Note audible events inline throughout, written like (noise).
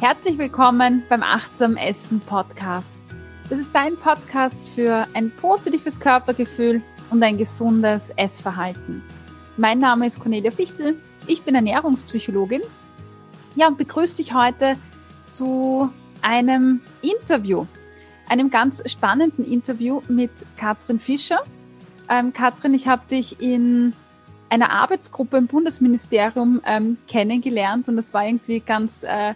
Herzlich willkommen beim Achtsam Essen Podcast. Das ist dein Podcast für ein positives Körpergefühl und ein gesundes Essverhalten. Mein Name ist Cornelia Fichtel, ich bin Ernährungspsychologin. Ja, und begrüße dich heute zu einem Interview, einem ganz spannenden Interview mit Katrin Fischer. Ähm, Katrin, ich habe dich in einer Arbeitsgruppe im Bundesministerium ähm, kennengelernt und es war irgendwie ganz äh,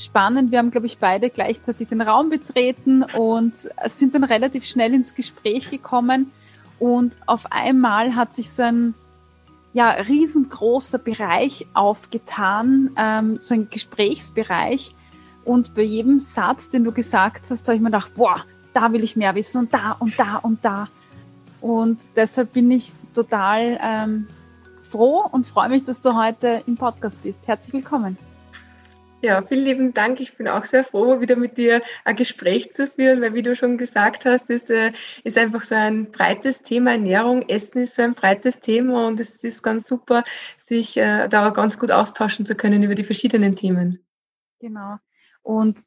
spannend. Wir haben, glaube ich, beide gleichzeitig den Raum betreten und sind dann relativ schnell ins Gespräch gekommen. Und auf einmal hat sich so ein ja, riesengroßer Bereich aufgetan, ähm, so ein Gesprächsbereich. Und bei jedem Satz, den du gesagt hast, habe ich mir gedacht, boah, da will ich mehr wissen und da und da und da. Und deshalb bin ich total ähm, froh und freue mich, dass du heute im Podcast bist. Herzlich willkommen. Ja, vielen lieben Dank. Ich bin auch sehr froh, wieder mit dir ein Gespräch zu führen, weil wie du schon gesagt hast, das äh, ist einfach so ein breites Thema. Ernährung, Essen ist so ein breites Thema und es ist ganz super, sich äh, da ganz gut austauschen zu können über die verschiedenen Themen. Genau. Und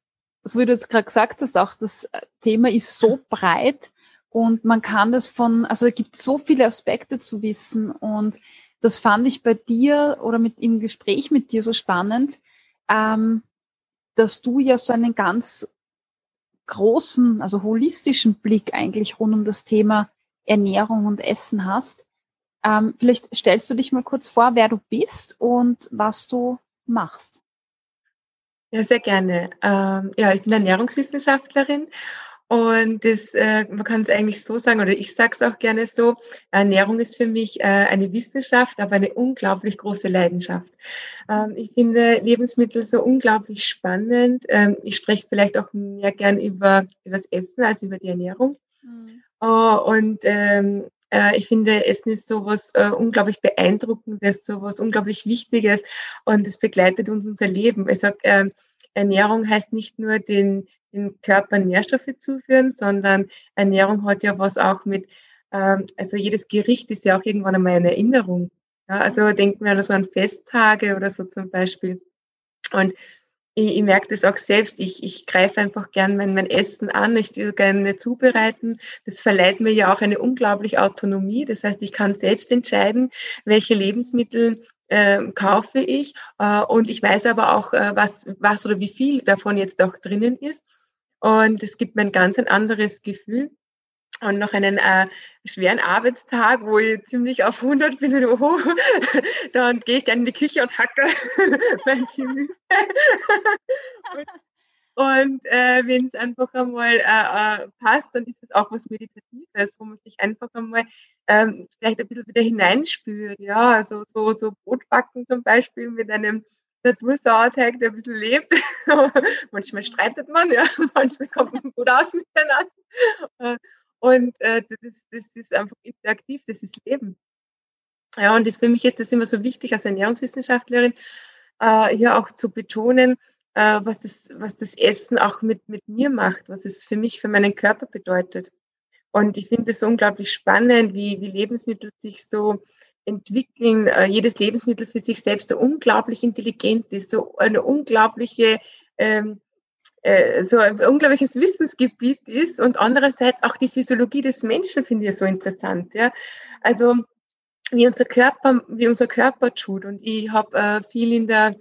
so wie du jetzt gerade gesagt hast, auch das Thema ist so breit und man kann das von, also es gibt so viele Aspekte zu wissen und das fand ich bei dir oder mit im Gespräch mit dir so spannend, ähm, dass du ja so einen ganz großen, also holistischen Blick eigentlich rund um das Thema Ernährung und Essen hast. Ähm, vielleicht stellst du dich mal kurz vor, wer du bist und was du machst. Ja, sehr gerne. Ähm, ja, ich bin Ernährungswissenschaftlerin und das, äh, man kann es eigentlich so sagen, oder ich sage es auch gerne so, Ernährung ist für mich äh, eine Wissenschaft, aber eine unglaublich große Leidenschaft. Ähm, ich finde Lebensmittel so unglaublich spannend. Ähm, ich spreche vielleicht auch mehr gern über, über das Essen als über die Ernährung. Mhm. Uh, und ähm, äh, ich finde, Essen ist sowas äh, unglaublich Beeindruckendes, sowas unglaublich Wichtiges und es begleitet uns unser Leben. Ich sag, äh, Ernährung heißt nicht nur den, den Körper Nährstoffe zuführen, sondern Ernährung hat ja was auch mit, ähm, also jedes Gericht ist ja auch irgendwann einmal eine Erinnerung. Ja, also denken wir an so an Festtage oder so zum Beispiel. Und ich, ich merke das auch selbst. Ich, ich greife einfach gern mein, mein Essen an. Ich will gerne zubereiten. Das verleiht mir ja auch eine unglaubliche Autonomie. Das heißt, ich kann selbst entscheiden, welche Lebensmittel äh, kaufe ich. Äh, und ich weiß aber auch, äh, was, was oder wie viel davon jetzt auch drinnen ist. Und es gibt mir ein ganz ein anderes Gefühl. Und noch einen äh, schweren Arbeitstag, wo ich ziemlich auf 100 bin, oh, (laughs) dann gehe ich gerne in die Küche und hacke (laughs) mein Gemüse. und (laughs) und äh, wenn es einfach einmal äh, äh, passt, dann ist es auch was Meditatives, wo man sich einfach einmal ähm, vielleicht ein bisschen wieder hineinspürt. Ja, also so, so Brotbacken zum Beispiel mit einem Natursauerteig, der ein bisschen lebt. (laughs) manchmal streitet man, ja, (laughs) manchmal kommt man gut aus miteinander. Äh, und äh, das, das ist einfach interaktiv, das ist Leben. Ja, und das, für mich ist das immer so wichtig als Ernährungswissenschaftlerin, äh, hier auch zu betonen, äh, was, das, was das Essen auch mit, mit mir macht, was es für mich, für meinen Körper bedeutet. Und ich finde es unglaublich spannend, wie, wie Lebensmittel sich so entwickeln, äh, jedes Lebensmittel für sich selbst so unglaublich intelligent ist, so eine unglaubliche, ähm, äh, so ein unglaubliches Wissensgebiet ist und andererseits auch die Physiologie des Menschen finde ich so interessant. Ja? Also wie unser Körper, wie unser Körper tut. Und ich habe äh, viel in der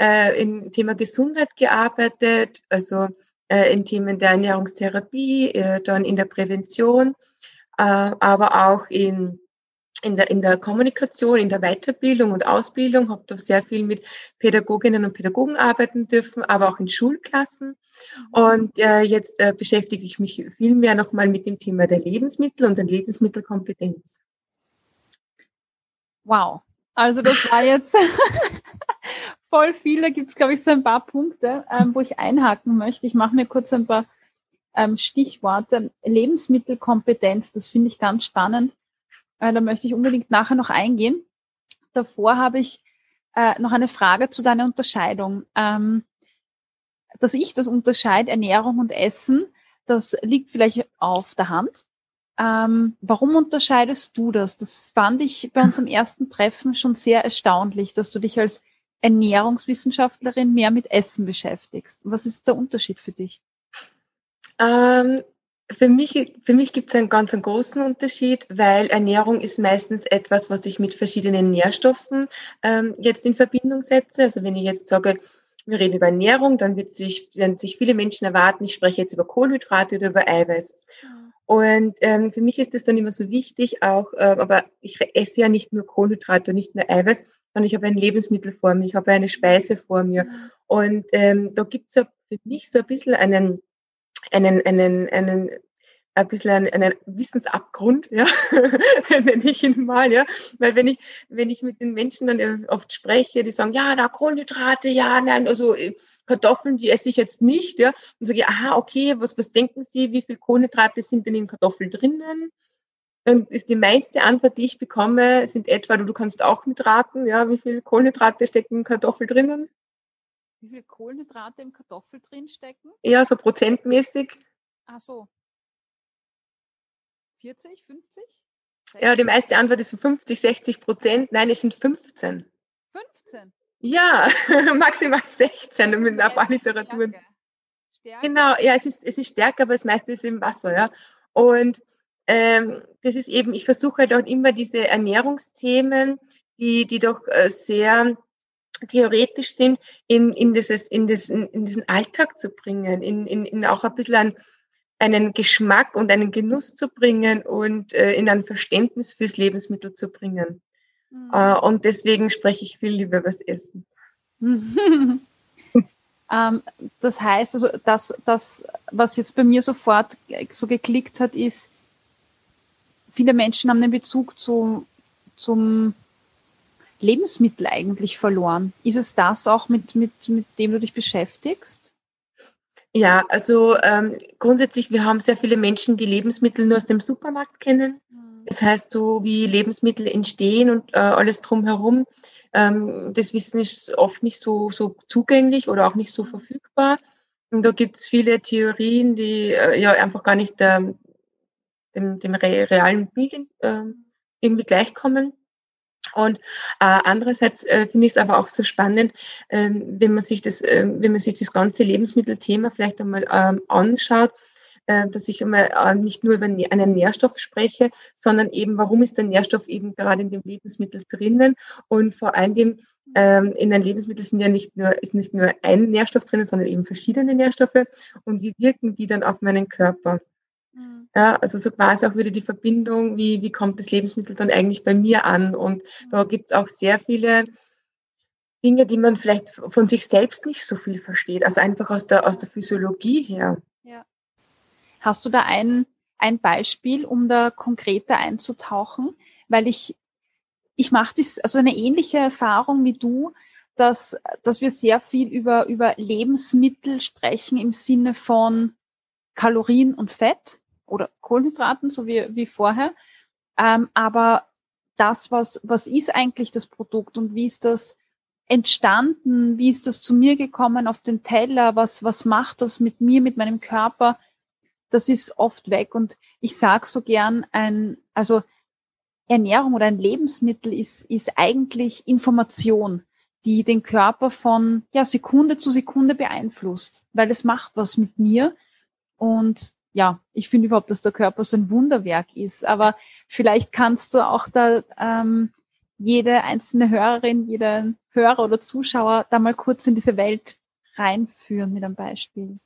äh, im Thema Gesundheit gearbeitet, also äh, in Themen der Ernährungstherapie, äh, dann in der Prävention, äh, aber auch in in der, in der Kommunikation, in der Weiterbildung und Ausbildung, habe da sehr viel mit Pädagoginnen und Pädagogen arbeiten dürfen, aber auch in Schulklassen. Und äh, jetzt äh, beschäftige ich mich viel mehr nochmal mit dem Thema der Lebensmittel und der Lebensmittelkompetenz. Wow, also das war jetzt (laughs) voll viel. Da gibt es, glaube ich, so ein paar Punkte, ähm, wo ich einhaken möchte. Ich mache mir kurz ein paar ähm, Stichworte. Lebensmittelkompetenz, das finde ich ganz spannend. Äh, da möchte ich unbedingt nachher noch eingehen. Davor habe ich äh, noch eine Frage zu deiner Unterscheidung. Ähm, dass ich das unterscheide, Ernährung und Essen, das liegt vielleicht auf der Hand. Ähm, warum unterscheidest du das? Das fand ich bei unserem (laughs) ersten Treffen schon sehr erstaunlich, dass du dich als Ernährungswissenschaftlerin mehr mit Essen beschäftigst. Was ist der Unterschied für dich? Ähm, für mich, für mich gibt es einen ganz einen großen Unterschied, weil Ernährung ist meistens etwas, was ich mit verschiedenen Nährstoffen ähm, jetzt in Verbindung setze. Also wenn ich jetzt sage, wir reden über Ernährung, dann wird sich, werden sich viele Menschen erwarten, ich spreche jetzt über Kohlenhydrate oder über Eiweiß. Und ähm, für mich ist es dann immer so wichtig, auch, äh, aber ich esse ja nicht nur Kohlenhydrate und nicht nur Eiweiß, sondern ich habe ein Lebensmittel vor mir, ich habe eine Speise vor mir. Und ähm, da gibt es ja für mich so ein bisschen einen einen, einen, einen ein bisschen einen, Wissensabgrund, ja, (laughs) nenne ich ihn mal, ja, weil wenn ich, wenn ich mit den Menschen dann oft spreche, die sagen, ja, da Kohlenhydrate, ja, nein, also äh, Kartoffeln, die esse ich jetzt nicht, ja, und sage ich, aha, okay, was, was denken Sie, wie viel Kohlenhydrate sind denn in Kartoffeln drinnen? Dann ist die meiste Antwort, die ich bekomme, sind etwa, du kannst auch mitraten, ja, wie viel Kohlenhydrate stecken in Kartoffel drinnen? Wie viel Kohlenhydrate im Kartoffel drin stecken? Ja, so prozentmäßig. Ach so. 40, 50? 60? Ja, die meiste Antwort ist so 50, 60 Prozent. Nein, es sind 15. 15? Ja, (laughs) maximal 16 mit ein paar Literaturen. Stärke. Stärke. Genau, ja, es ist, es ist stärker, aber das meiste ist im Wasser, ja. Und ähm, das ist eben, ich versuche halt auch immer diese Ernährungsthemen, die, die doch äh, sehr theoretisch sind, in, in, dieses, in, diesen, in diesen Alltag zu bringen, in, in, in auch ein bisschen ein, einen Geschmack und einen Genuss zu bringen und äh, in ein Verständnis fürs Lebensmittel zu bringen. Mhm. Äh, und deswegen spreche ich viel lieber über das Essen. (laughs) ähm, das heißt, also das, das, was jetzt bei mir sofort so geklickt hat, ist, viele Menschen haben den Bezug zu, zum Lebensmittel eigentlich verloren. Ist es das auch, mit, mit, mit dem du dich beschäftigst? Ja, also ähm, grundsätzlich, wir haben sehr viele Menschen, die Lebensmittel nur aus dem Supermarkt kennen. Mhm. Das heißt, so wie Lebensmittel entstehen und äh, alles drumherum, ähm, das Wissen ist oft nicht so, so zugänglich oder auch nicht so verfügbar. Und da gibt es viele Theorien, die äh, ja einfach gar nicht ähm, dem, dem realen Bild äh, irgendwie gleichkommen. Und äh, andererseits äh, finde ich es aber auch so spannend, äh, wenn man sich das, äh, wenn man sich das ganze Lebensmittelthema vielleicht einmal ähm, anschaut, äh, dass ich einmal äh, nicht nur über einen Nährstoff spreche, sondern eben, warum ist der Nährstoff eben gerade in dem Lebensmittel drinnen und vor Dingen ähm, in einem Lebensmittel sind ja nicht nur, ist nicht nur ein Nährstoff drinnen, sondern eben verschiedene Nährstoffe und wie wirken die dann auf meinen Körper? Mhm. Ja, also so quasi auch wieder die Verbindung, wie, wie kommt das Lebensmittel dann eigentlich bei mir an? Und mhm. da gibt es auch sehr viele Dinge, die man vielleicht von sich selbst nicht so viel versteht, also einfach aus der, aus der Physiologie her. Ja. Hast du da ein, ein Beispiel, um da konkreter einzutauchen? Weil ich, ich mache das, also eine ähnliche Erfahrung wie du, dass, dass wir sehr viel über, über Lebensmittel sprechen im Sinne von Kalorien und Fett oder Kohlenhydraten, so wie, wie vorher. Ähm, aber das, was, was ist eigentlich das Produkt und wie ist das entstanden? Wie ist das zu mir gekommen auf den Teller? Was, was macht das mit mir, mit meinem Körper? Das ist oft weg. Und ich sage so gern, ein, also Ernährung oder ein Lebensmittel ist, ist eigentlich Information, die den Körper von ja, Sekunde zu Sekunde beeinflusst, weil es macht was mit mir und ja, ich finde überhaupt, dass der Körper so ein Wunderwerk ist. Aber vielleicht kannst du auch da ähm, jede einzelne Hörerin, jeden Hörer oder Zuschauer da mal kurz in diese Welt reinführen mit einem Beispiel.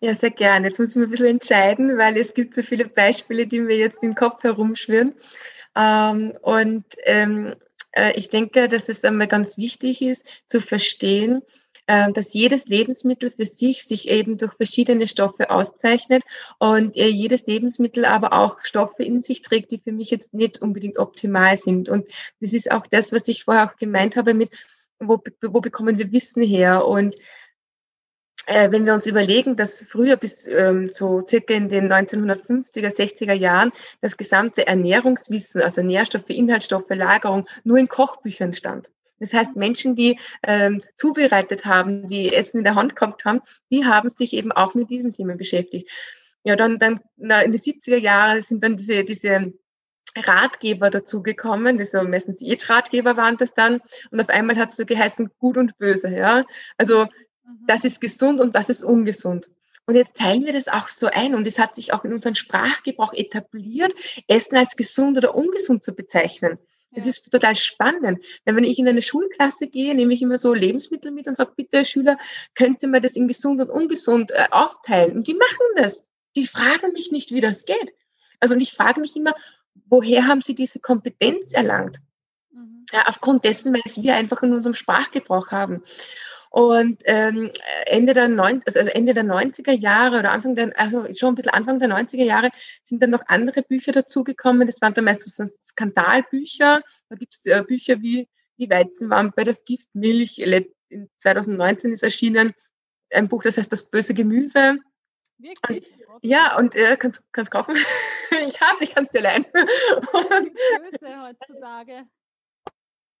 Ja, sehr gerne. Jetzt muss ich mir ein bisschen entscheiden, weil es gibt so viele Beispiele, die mir jetzt im Kopf herumschwirren. Ähm, und ähm, äh, ich denke, dass es einmal ganz wichtig ist, zu verstehen, dass jedes Lebensmittel für sich sich eben durch verschiedene Stoffe auszeichnet und äh, jedes Lebensmittel aber auch Stoffe in sich trägt, die für mich jetzt nicht unbedingt optimal sind. Und das ist auch das, was ich vorher auch gemeint habe mit, wo, wo bekommen wir Wissen her? Und äh, wenn wir uns überlegen, dass früher bis ähm, so circa in den 1950er, 60er Jahren das gesamte Ernährungswissen, also Nährstoffe, Inhaltsstoffe, Lagerung, nur in Kochbüchern stand. Das heißt, Menschen, die ähm, zubereitet haben, die Essen in der Hand gehabt haben, die haben sich eben auch mit diesen Themen beschäftigt. Ja, dann, dann na, in den 70er Jahren sind dann diese, diese Ratgeber dazugekommen, die so meistens E-Ratgeber waren das dann. Und auf einmal hat es so geheißen, gut und böse, ja. Also, mhm. das ist gesund und das ist ungesund. Und jetzt teilen wir das auch so ein und es hat sich auch in unserem Sprachgebrauch etabliert, Essen als gesund oder ungesund zu bezeichnen. Das ist total spannend. Denn wenn ich in eine Schulklasse gehe, nehme ich immer so Lebensmittel mit und sage, bitte Schüler, könnt ihr mir das in gesund und ungesund äh, aufteilen? Und die machen das. Die fragen mich nicht, wie das geht. Also und ich frage mich immer, woher haben sie diese Kompetenz erlangt? Mhm. Ja, aufgrund dessen, weil es wir einfach in unserem Sprachgebrauch haben. Und ähm, Ende, der Neun also Ende der 90er Jahre oder Anfang der, also schon ein bisschen Anfang der 90er Jahre sind dann noch andere Bücher dazugekommen. Das waren dann meistens so Skandalbücher. Da gibt es äh, Bücher wie Die Weizenwampe, das Gift Milch. In 2019 ist erschienen ein Buch, das heißt Das böse Gemüse. Wirklich? Und, ja, und äh, kannst du kaufen. (laughs) ich hab's, ich kann es dir leihen. (laughs) Böse heutzutage.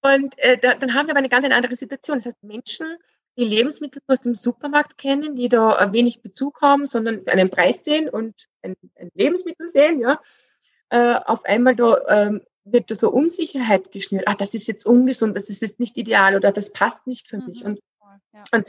Und äh, da, dann haben wir aber eine ganz andere Situation. Das heißt, Menschen, die Lebensmittel aus dem Supermarkt kennen, die da äh, wenig Bezug haben, sondern einen Preis sehen und ein, ein Lebensmittel sehen, ja, äh, auf einmal da ähm, wird da so Unsicherheit geschnürt. Ah, das ist jetzt ungesund, das ist jetzt nicht ideal oder das passt nicht für mhm. mich. Und, ja. und,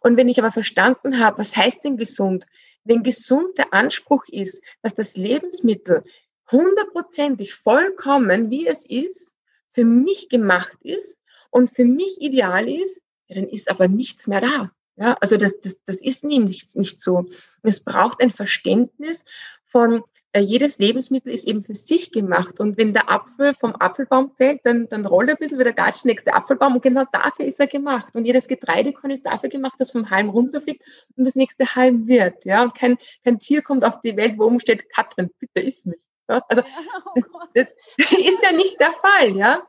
und wenn ich aber verstanden habe, was heißt denn gesund? Wenn gesund der Anspruch ist, dass das Lebensmittel hundertprozentig vollkommen, wie es ist, für mich gemacht ist und für mich ideal ist, ja, dann ist aber nichts mehr da. Ja, also das, das, das ist nämlich nicht so. Es braucht ein Verständnis von, äh, jedes Lebensmittel ist eben für sich gemacht. Und wenn der Apfel vom Apfelbaum fällt, dann, dann rollt er ein bisschen wieder der nächste Apfelbaum. Und genau dafür ist er gemacht. Und jedes Getreidekorn ist dafür gemacht, dass vom Halm runterfliegt und das nächste Halm wird. Ja, und kein, kein Tier kommt auf die Welt, wo oben steht, Katrin, bitte iss mich. Ja? Also (laughs) oh das, das ist ja nicht der Fall, ja.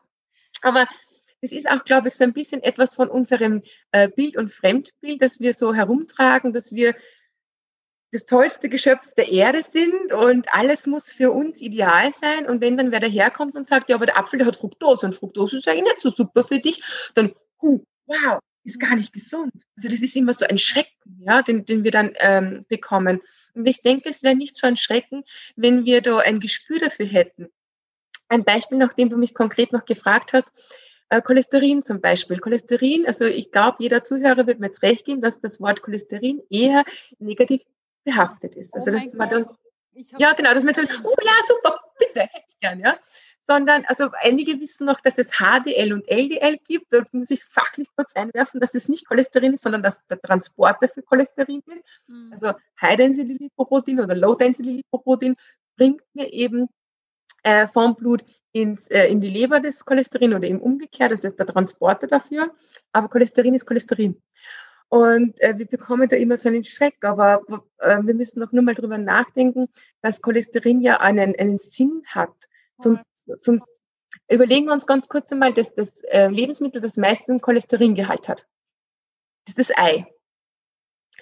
Aber das ist auch, glaube ich, so ein bisschen etwas von unserem äh, Bild- und Fremdbild, das wir so herumtragen, dass wir das tollste Geschöpf der Erde sind und alles muss für uns ideal sein. Und wenn dann wer daherkommt und sagt, ja, aber der Apfel der hat Fructose und Fructose ist eigentlich nicht so super für dich, dann, huh, wow, ist gar nicht gesund. Also das ist immer so ein Schrecken, ja, den, den wir dann ähm, bekommen. Und ich denke, es wäre nicht so ein Schrecken, wenn wir da ein Gespür dafür hätten. Ein Beispiel, nachdem du mich konkret noch gefragt hast, Cholesterin zum Beispiel. Cholesterin, also ich glaube, jeder Zuhörer wird mir jetzt recht geben, dass das Wort Cholesterin eher negativ behaftet ist. Also oh dass man das, ja genau, dass man sagt, oh ja, super, bitte, hätte ich gern, ja sondern also einige wissen noch, dass es HDL und LDL gibt. Da muss ich fachlich kurz einwerfen, dass es nicht Cholesterin ist, sondern dass der Transporter für Cholesterin ist. Mhm. Also High Density Lipoprotein oder Low Density Lipoprotein bringt mir eben äh, vom Blut ins, äh, in die Leber das Cholesterin oder eben umgekehrt, das ist der Transporter dafür. Aber Cholesterin ist Cholesterin. Und äh, wir bekommen da immer so einen Schreck, aber äh, wir müssen doch nur mal drüber nachdenken, dass Cholesterin ja einen, einen Sinn hat. Sonst sonst überlegen wir uns ganz kurz einmal, dass das äh, Lebensmittel das meiste Cholesteringehalt hat. Das ist das Ei.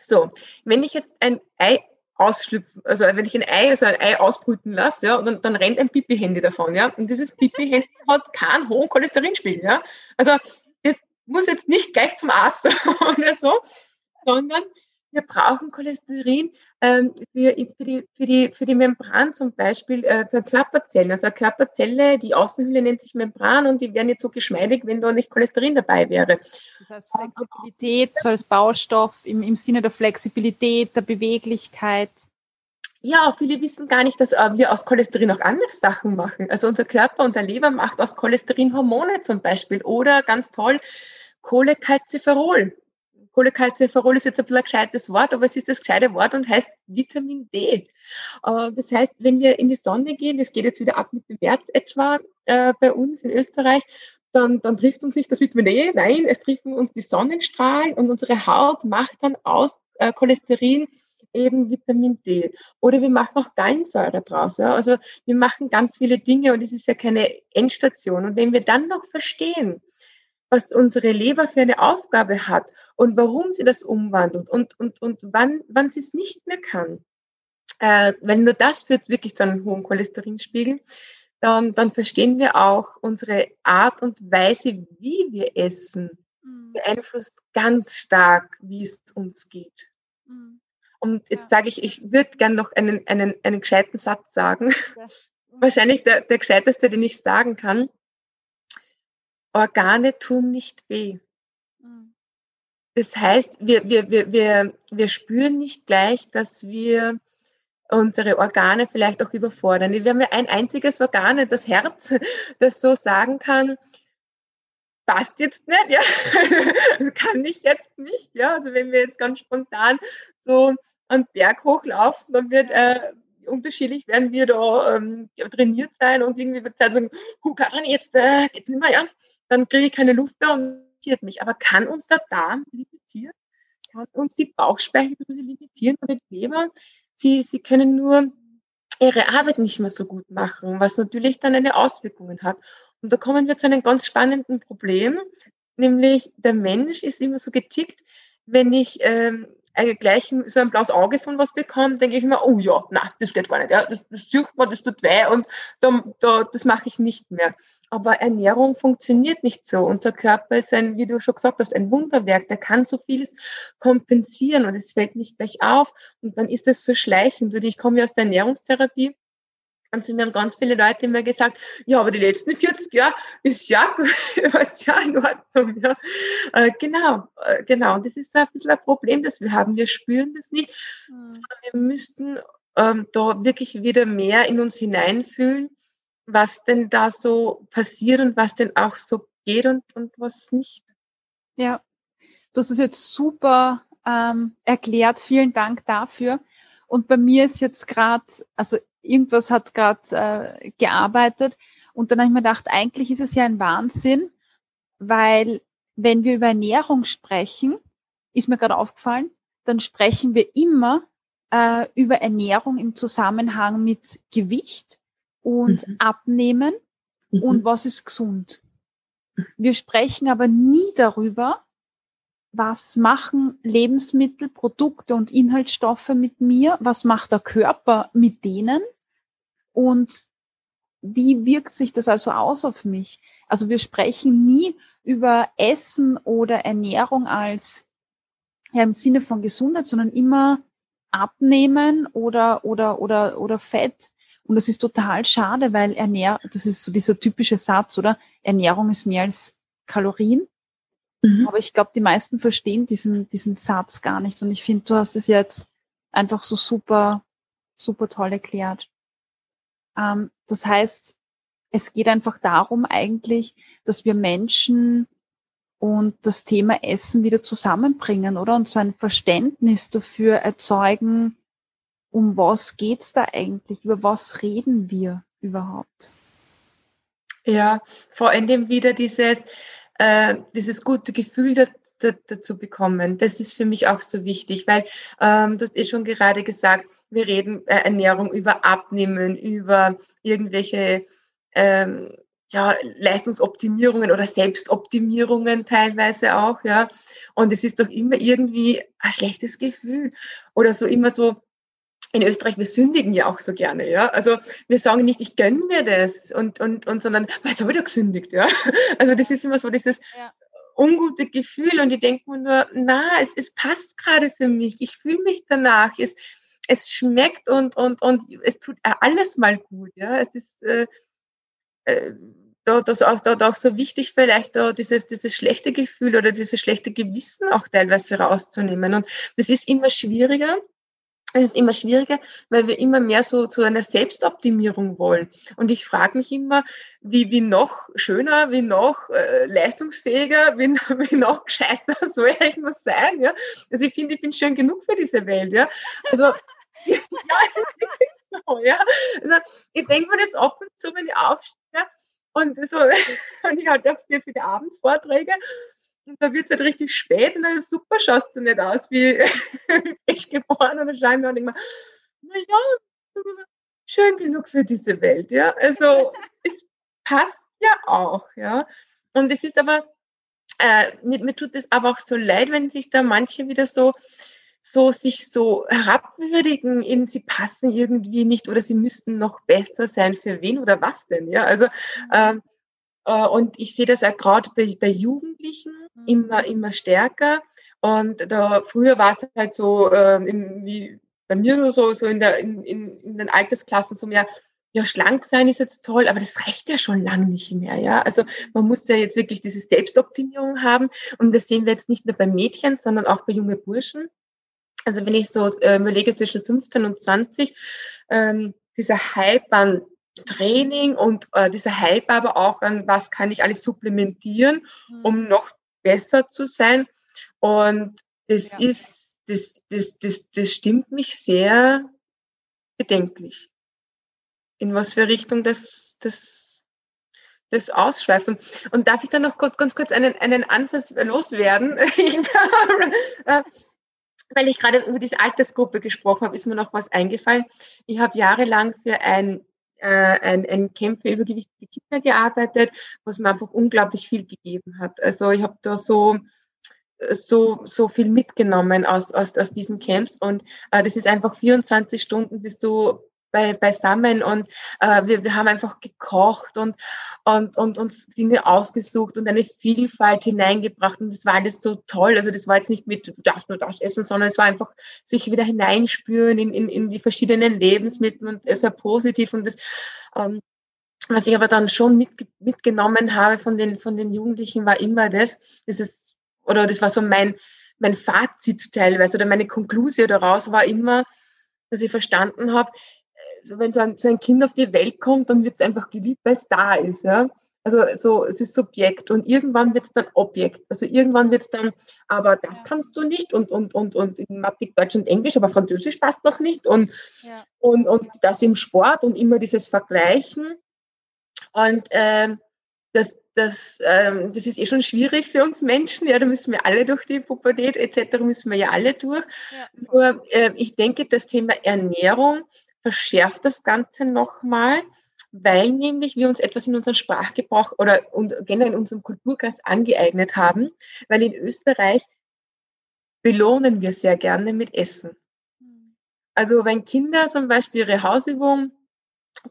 So, wenn ich jetzt ein Ei ausschlüpfen, also wenn ich ein Ei, also ein Ei ausbrüten lasse, ja, dann, dann rennt ein Pipi-Handy davon, ja. Und dieses Pipi-Handy (laughs) hat keinen hohen Cholesterinspiegel, ja. Also das muss jetzt nicht gleich zum Arzt (laughs) oder so, sondern wir brauchen Cholesterin ähm, für, für, die, für, die, für die Membran zum Beispiel, äh, für Körperzellen. Also eine Körperzelle, die Außenhülle nennt sich Membran und die wäre nicht so geschmeidig, wenn da nicht Cholesterin dabei wäre. Das heißt Flexibilität so als Baustoff im, im Sinne der Flexibilität, der Beweglichkeit. Ja, viele wissen gar nicht, dass äh, wir aus Cholesterin auch andere Sachen machen. Also unser Körper, unser Leber macht aus Cholesterin Hormone zum Beispiel oder ganz toll Cholecalciferol. Cholecalciferol ist jetzt ein bisschen ein gescheites Wort, aber es ist das gescheite Wort und heißt Vitamin D. Äh, das heißt, wenn wir in die Sonne gehen, das geht jetzt wieder ab mit dem März etwa äh, bei uns in Österreich, dann, dann trifft uns nicht das Vitamin D, nein, es treffen uns die Sonnenstrahlen und unsere Haut macht dann aus äh, Cholesterin eben Vitamin D. Oder wir machen auch Gallensäure draus. Ja? Also wir machen ganz viele Dinge und es ist ja keine Endstation. Und wenn wir dann noch verstehen, was unsere Leber für eine Aufgabe hat und warum sie das umwandelt und, und, und wann, wann sie es nicht mehr kann. Äh, wenn nur das führt wirklich zu einem hohen Cholesterinspiegel, dann, dann verstehen wir auch unsere Art und Weise, wie wir essen, mhm. beeinflusst ganz stark, wie es uns geht. Mhm. Und jetzt ja. sage ich, ich würde gern noch einen, einen, einen gescheiten Satz sagen. Ja. (laughs) wahrscheinlich der, der gescheiteste, den ich sagen kann. Organe tun nicht weh. Mhm. Das heißt, wir, wir, wir, wir, wir spüren nicht gleich, dass wir unsere Organe vielleicht auch überfordern. Wir haben ja ein einziges Organ, das Herz, (laughs) das so sagen kann, passt jetzt nicht, ja, (laughs) das kann ich jetzt nicht, ja, also wenn wir jetzt ganz spontan so einen Berg hochlaufen, dann wird äh, unterschiedlich werden wir da ähm, trainiert sein und irgendwie wird es sagen, hu, Katrin, jetzt äh, geht's nicht mehr, ja, dann kriege ich keine Luft mehr und limitiert mich. Aber kann uns der Darm limitieren? Kann uns die Bauchspeicheldrüse limitieren oder die Leber? Sie, sie können nur ihre Arbeit nicht mehr so gut machen, was natürlich dann eine Auswirkungen hat. Und da kommen wir zu einem ganz spannenden Problem, nämlich der Mensch ist immer so getickt, wenn ich ähm, gleich so ein blaues Auge von was bekomme, denke ich immer, oh ja, na, das geht gar nicht, ja, das, das sucht man, das tut weh und da, da, das mache ich nicht mehr. Aber Ernährung funktioniert nicht so. Unser Körper ist ein, wie du schon gesagt hast, ein Wunderwerk, der kann so vieles kompensieren und es fällt nicht gleich auf und dann ist es so schleichend. Und ich komme ja aus der Ernährungstherapie und zu mir haben ganz viele Leute immer gesagt, ja, aber die letzten 40 Jahre ist ja, (laughs) was ja in Ordnung. Ja. Äh, genau, äh, genau. Und das ist so ein bisschen ein Problem, das wir haben. Wir spüren das nicht, mhm. sondern wir müssten ähm, da wirklich wieder mehr in uns hineinfühlen, was denn da so passiert und was denn auch so geht und, und was nicht. Ja, hast es jetzt super ähm, erklärt. Vielen Dank dafür. Und bei mir ist jetzt gerade, also irgendwas hat gerade äh, gearbeitet. Und dann habe ich mir gedacht, eigentlich ist es ja ein Wahnsinn, weil wenn wir über Ernährung sprechen, ist mir gerade aufgefallen, dann sprechen wir immer äh, über Ernährung im Zusammenhang mit Gewicht und mhm. Abnehmen mhm. und was ist gesund. Wir sprechen aber nie darüber, was machen Lebensmittel, Produkte und Inhaltsstoffe mit mir, was macht der Körper mit denen und wie wirkt sich das also aus auf mich? Also wir sprechen nie über Essen oder Ernährung als ja, im Sinne von Gesundheit, sondern immer abnehmen oder, oder, oder, oder Fett. Und das ist total schade, weil Ernährung, das ist so dieser typische Satz, oder? Ernährung ist mehr als Kalorien. Mhm. Aber ich glaube, die meisten verstehen diesen, diesen Satz gar nicht. Und ich finde, du hast es jetzt einfach so super, super toll erklärt. Ähm, das heißt, es geht einfach darum eigentlich, dass wir Menschen und das Thema Essen wieder zusammenbringen, oder? Und so ein Verständnis dafür erzeugen, um was geht's da eigentlich? Über was reden wir überhaupt? Ja, vor allem wieder dieses, äh, dieses gute Gefühl dazu bekommen. Das ist für mich auch so wichtig, weil ähm, das ist schon gerade gesagt, wir reden äh, Ernährung über Abnehmen, über irgendwelche ähm, ja, Leistungsoptimierungen oder Selbstoptimierungen teilweise auch, ja. Und es ist doch immer irgendwie ein schlechtes Gefühl oder so immer so, in Österreich, wir sündigen ja auch so gerne, ja. Also wir sagen nicht, ich gönne mir das und, und, und sondern, was habe ich da gesündigt, ja. (laughs) Also das ist immer so dieses, ja ungute Gefühl und ich denke mir nur, na, es, es passt gerade für mich, ich fühle mich danach, es, es schmeckt und, und, und es tut alles mal gut, ja, es ist äh, äh, da, das auch, da, auch so wichtig, vielleicht da dieses, dieses schlechte Gefühl oder dieses schlechte Gewissen auch teilweise rauszunehmen. Und das ist immer schwieriger, es ist immer schwieriger, weil wir immer mehr so zu einer Selbstoptimierung wollen. Und ich frage mich immer, wie, wie noch schöner, wie noch äh, leistungsfähiger, (laughs) wie, wie noch gescheiter (laughs) soll ich muss sein. Ja? Also ich finde, ich bin schön genug für diese Welt. Ja? Also (laughs) ja, es ist wirklich so. Ja? Also ich denke mir das ab und zu, wenn ich aufstehe und so, und ich halt für die Abendvorträge und da wird es halt richtig spät und dann ist super, schaust du nicht aus wie (laughs) frisch geboren schreiben wir und immer, naja, schön genug für diese Welt, ja. Also es passt ja auch, ja. Und es ist aber, äh, mir, mir tut es aber auch so leid, wenn sich da manche wieder so, so sich so herabwürdigen, in sie passen irgendwie nicht oder sie müssten noch besser sein für wen oder was denn, ja. Also mhm. ähm, äh, und ich sehe das auch gerade bei, bei Jugendlichen. Immer, immer stärker. Und da früher war es halt so, äh, in, wie bei mir so, so in, der, in, in, in den Altersklassen so mehr, ja, schlank sein ist jetzt toll, aber das reicht ja schon lang nicht mehr, ja. Also man muss ja jetzt wirklich diese Selbstoptimierung haben und das sehen wir jetzt nicht nur bei Mädchen, sondern auch bei jungen Burschen. Also wenn ich so äh, überlege zwischen 15 und 20, ähm, dieser Hype an Training und äh, dieser Hype aber auch an, was kann ich alles supplementieren, mhm. um noch besser zu sein. Und das ja. ist, das, das, das, das stimmt mich sehr bedenklich. In was für Richtung das, das, das ausschweift. Und, und darf ich dann noch ganz kurz einen, einen Ansatz loswerden? (laughs) Äh, weil ich gerade über diese Altersgruppe gesprochen habe, ist mir noch was eingefallen. Ich habe jahrelang für ein äh, ein, ein Camp für übergewichtige Kinder gearbeitet, was mir einfach unglaublich viel gegeben hat. Also ich habe da so so, so viel mitgenommen aus, aus, aus diesen Camps und äh, das ist einfach 24 Stunden bist du bei, beisammen und äh, wir, wir haben einfach gekocht und, und, und uns Dinge ausgesucht und eine Vielfalt hineingebracht und das war alles so toll. Also das war jetzt nicht mit, du darfst nur das essen, sondern es war einfach sich wieder hineinspüren in, in, in die verschiedenen Lebensmittel und sehr positiv und das, ähm, was ich aber dann schon mit, mitgenommen habe von den, von den Jugendlichen war immer das, das ist, oder das war so mein, mein Fazit teilweise oder meine Konklusion daraus war immer, dass ich verstanden habe, wenn so ein, so ein Kind auf die Welt kommt, dann wird es einfach geliebt, weil es da ist. Ja? Also so, es ist Subjekt und irgendwann wird es dann Objekt. Also irgendwann wird es dann, aber das kannst du nicht und, und, und, und in Mathematik, Deutsch und Englisch, aber Französisch passt noch nicht und, ja. und, und das im Sport und immer dieses Vergleichen. Und ähm, das, das, ähm, das ist eh schon schwierig für uns Menschen. Ja, da müssen wir alle durch die Pubertät etc. müssen wir ja alle durch. Ja. Nur äh, ich denke, das Thema Ernährung verschärft das Ganze nochmal, weil nämlich wir uns etwas in unserem Sprachgebrauch oder und generell in unserem Kulturkreis angeeignet haben, weil in Österreich belohnen wir sehr gerne mit Essen. Also wenn Kinder zum Beispiel ihre Hausübung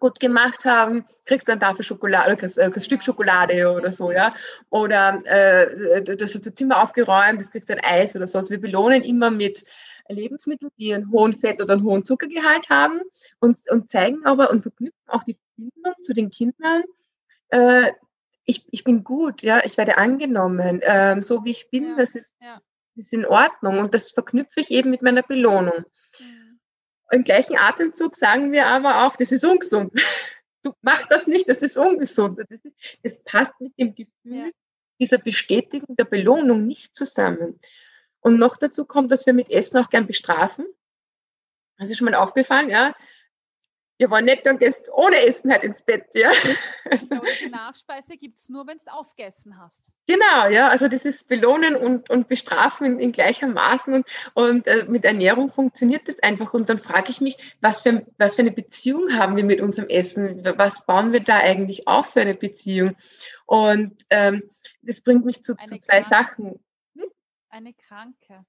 gut gemacht haben, kriegst du eine Tafel Schokolade, oder ein Stück Schokolade oder so, ja. Oder äh, das ist das Zimmer aufgeräumt, das kriegst du ein Eis oder so. Also wir belohnen immer mit Lebensmittel, die einen hohen Fett- oder einen hohen Zuckergehalt haben und, und zeigen aber und verknüpfen auch die Verbindung zu den Kindern. Äh, ich, ich bin gut, ja, ich werde angenommen, ähm, so wie ich bin, ja, das ist, ja. ist in Ordnung und das verknüpfe ich eben mit meiner Belohnung. Mhm. Im gleichen Atemzug sagen wir aber auch, das ist ungesund. (laughs) Du mach das nicht, das ist ungesund. Das, das passt mit dem Gefühl ja. dieser Bestätigung der Belohnung nicht zusammen. Und noch dazu kommt, dass wir mit Essen auch gern bestrafen. Das ist schon mal aufgefallen, ja. Wir wollen nicht dann gehst ohne Essen halt ins Bett, ja. Also (laughs) die Nachspeise gibt es nur, wenn du aufgegessen hast. Genau, ja. Also das ist Belohnen und, und Bestrafen in, in gleicher Maßen und, und äh, mit Ernährung funktioniert das einfach. Und dann frage ich mich, was für, was für eine Beziehung haben wir mit unserem Essen? Was bauen wir da eigentlich auf für eine Beziehung? Und ähm, das bringt mich zu, zu zwei Sachen eine Kranke?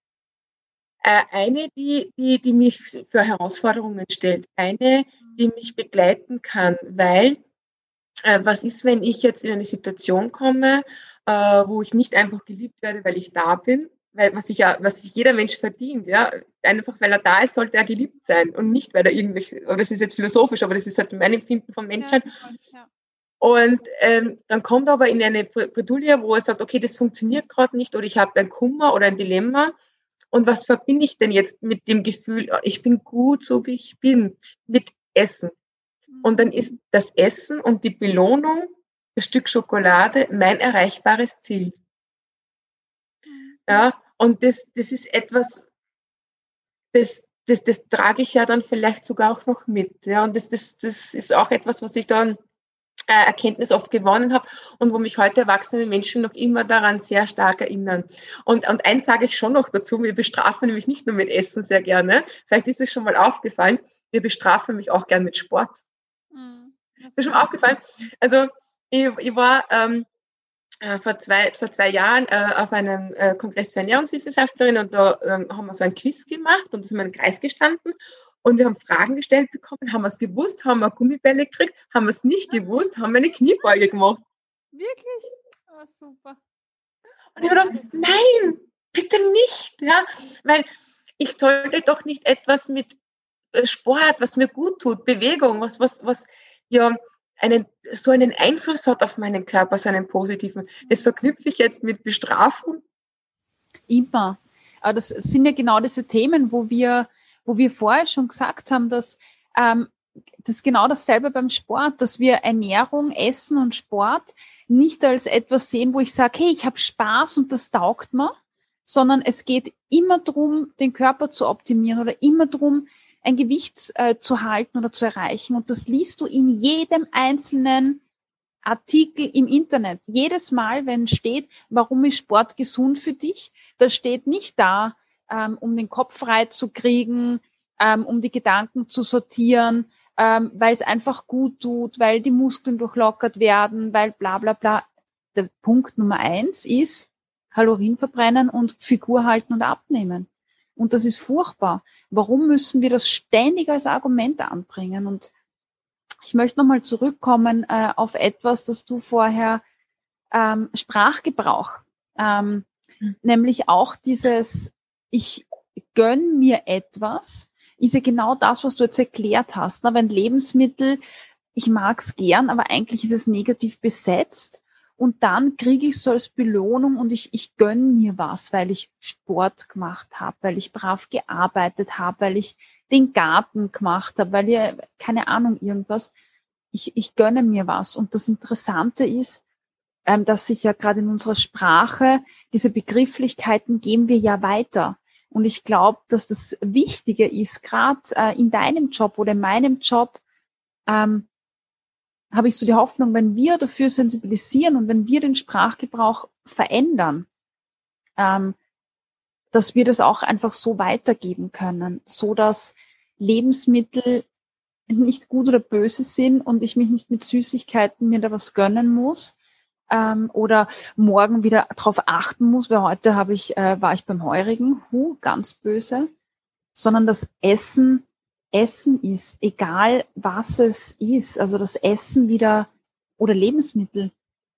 Äh, eine, die, die, die mich für Herausforderungen stellt. Eine, die mhm. mich begleiten kann, weil äh, was ist, wenn ich jetzt in eine Situation komme, äh, wo ich nicht einfach geliebt werde, weil ich da bin, weil was sich ja, was sich jeder Mensch verdient, ja, einfach weil er da ist, sollte er geliebt sein und nicht, weil er irgendwelche, oder das ist jetzt philosophisch, aber das ist halt mein Empfinden von Menschheit. Ja, ja. Und ähm, dann kommt aber in eine Bredouille, wo er sagt, okay, das funktioniert gerade nicht oder ich habe ein Kummer oder ein Dilemma. Und was verbinde ich denn jetzt mit dem Gefühl, oh, ich bin gut, so wie ich bin, mit Essen? Und dann ist das Essen und die Belohnung, das Stück Schokolade, mein erreichbares Ziel. Ja, und das, das ist etwas, das, das, das trage ich ja dann vielleicht sogar auch noch mit. Ja, und das, das, das ist auch etwas, was ich dann Erkenntnis oft gewonnen habe und wo mich heute erwachsene Menschen noch immer daran sehr stark erinnern. Und, und eins sage ich schon noch dazu, wir bestrafen nämlich nicht nur mit Essen sehr gerne, vielleicht ist es schon mal aufgefallen, wir bestrafen mich auch gern mit Sport. Mhm. Ist dir schon mal aufgefallen? Also ich, ich war ähm, äh, vor, zwei, vor zwei Jahren äh, auf einem äh, Kongress für Ernährungswissenschaftlerinnen und da ähm, haben wir so ein Quiz gemacht und da sind wir im Kreis gestanden und wir haben Fragen gestellt bekommen, haben wir es gewusst, haben wir Gummibälle gekriegt, haben wir es nicht gewusst, haben wir eine Kniebeuge gemacht. Wirklich? Oh, super. Und ich habe gedacht, nein, bitte nicht, ja, weil ich sollte doch nicht etwas mit äh, Sport, was mir gut tut, Bewegung, was, was, was ja einen, so einen Einfluss hat auf meinen Körper, so einen positiven. Das verknüpfe ich jetzt mit Bestrafung. Immer. Aber das sind ja genau diese Themen, wo wir, wo wir vorher schon gesagt haben, dass ähm, das genau dasselbe beim Sport, dass wir Ernährung, Essen und Sport nicht als etwas sehen, wo ich sage, hey, ich habe Spaß und das taugt mir, sondern es geht immer darum, den Körper zu optimieren oder immer darum, ein Gewicht äh, zu halten oder zu erreichen. Und das liest du in jedem einzelnen Artikel im Internet. Jedes Mal, wenn steht, warum ist Sport gesund für dich, das steht nicht da, ähm, um den Kopf frei zu kriegen, ähm, um die Gedanken zu sortieren, ähm, weil es einfach gut tut, weil die Muskeln durchlockert werden, weil bla bla bla. Der Punkt Nummer eins ist Kalorien verbrennen und Figur halten und abnehmen. Und das ist furchtbar. Warum müssen wir das ständig als Argument anbringen? Und ich möchte nochmal zurückkommen äh, auf etwas, das du vorher ähm, Sprachgebrauch, ähm, mhm. nämlich auch dieses, ich gönn mir etwas, ist ja genau das, was du jetzt erklärt hast. Ne? Wenn Lebensmittel, ich mag's gern, aber eigentlich ist es negativ besetzt. Und dann kriege ich so als Belohnung und ich, ich gönn mir was, weil ich Sport gemacht habe, weil ich brav gearbeitet habe, weil ich den Garten gemacht habe, weil ihr, keine Ahnung, irgendwas. Ich, ich gönne mir was. Und das Interessante ist, ähm, dass sich ja gerade in unserer Sprache diese Begrifflichkeiten geben wir ja weiter. Und ich glaube, dass das Wichtige ist, gerade äh, in deinem Job oder in meinem Job, ähm, habe ich so die Hoffnung, wenn wir dafür sensibilisieren und wenn wir den Sprachgebrauch verändern, ähm, dass wir das auch einfach so weitergeben können, so dass Lebensmittel nicht gut oder böse sind und ich mich nicht mit Süßigkeiten mir da was gönnen muss, ähm, oder morgen wieder darauf achten muss, weil heute habe ich, äh, war ich beim Heurigen, hu, ganz böse, sondern das Essen Essen ist, egal was es ist, also das Essen wieder oder Lebensmittel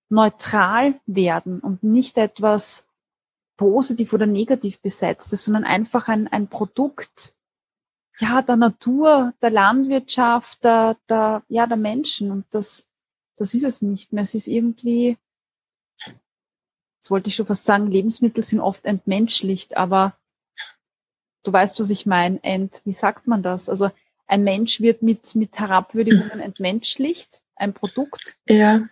neutral werden und nicht etwas positiv oder negativ besetztes, sondern einfach ein, ein Produkt ja, der Natur, der Landwirtschaft, der, der, ja, der Menschen. Und das das ist es nicht mehr. Es ist irgendwie, jetzt wollte ich schon fast sagen, Lebensmittel sind oft entmenschlicht, aber du weißt, was ich meine. Ent, wie sagt man das? Also ein Mensch wird mit, mit Herabwürdigungen entmenschlicht, ein Produkt. Ja.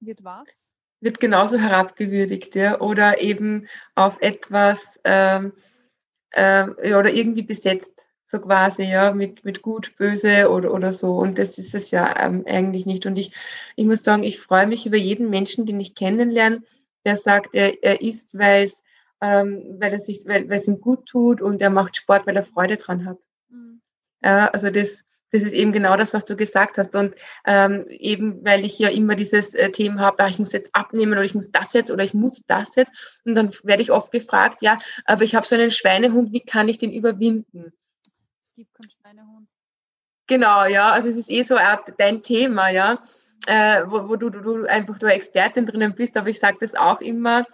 Wird was? Wird genauso herabgewürdigt, ja. Oder eben auf etwas ähm, ähm, oder irgendwie besetzt so quasi, ja, mit, mit gut, böse oder, oder so. Und das ist es ja ähm, eigentlich nicht. Und ich, ich muss sagen, ich freue mich über jeden Menschen, den ich kennenlerne, der sagt, er, er isst, weil es, ähm, weil, er sich, weil, weil es ihm gut tut und er macht Sport, weil er Freude dran hat. Mhm. Ja, also das, das ist eben genau das, was du gesagt hast. Und ähm, eben, weil ich ja immer dieses äh, Thema habe, ah, ich muss jetzt abnehmen oder ich muss das jetzt oder ich muss das jetzt. Und dann werde ich oft gefragt, ja, aber ich habe so einen Schweinehund, wie kann ich den überwinden? Gibt keinen Schweinehund. Genau, ja, also es ist eh so dein Thema, ja, äh, wo, wo du, du, du, einfach du Expertin drinnen bist, aber ich sage das auch immer,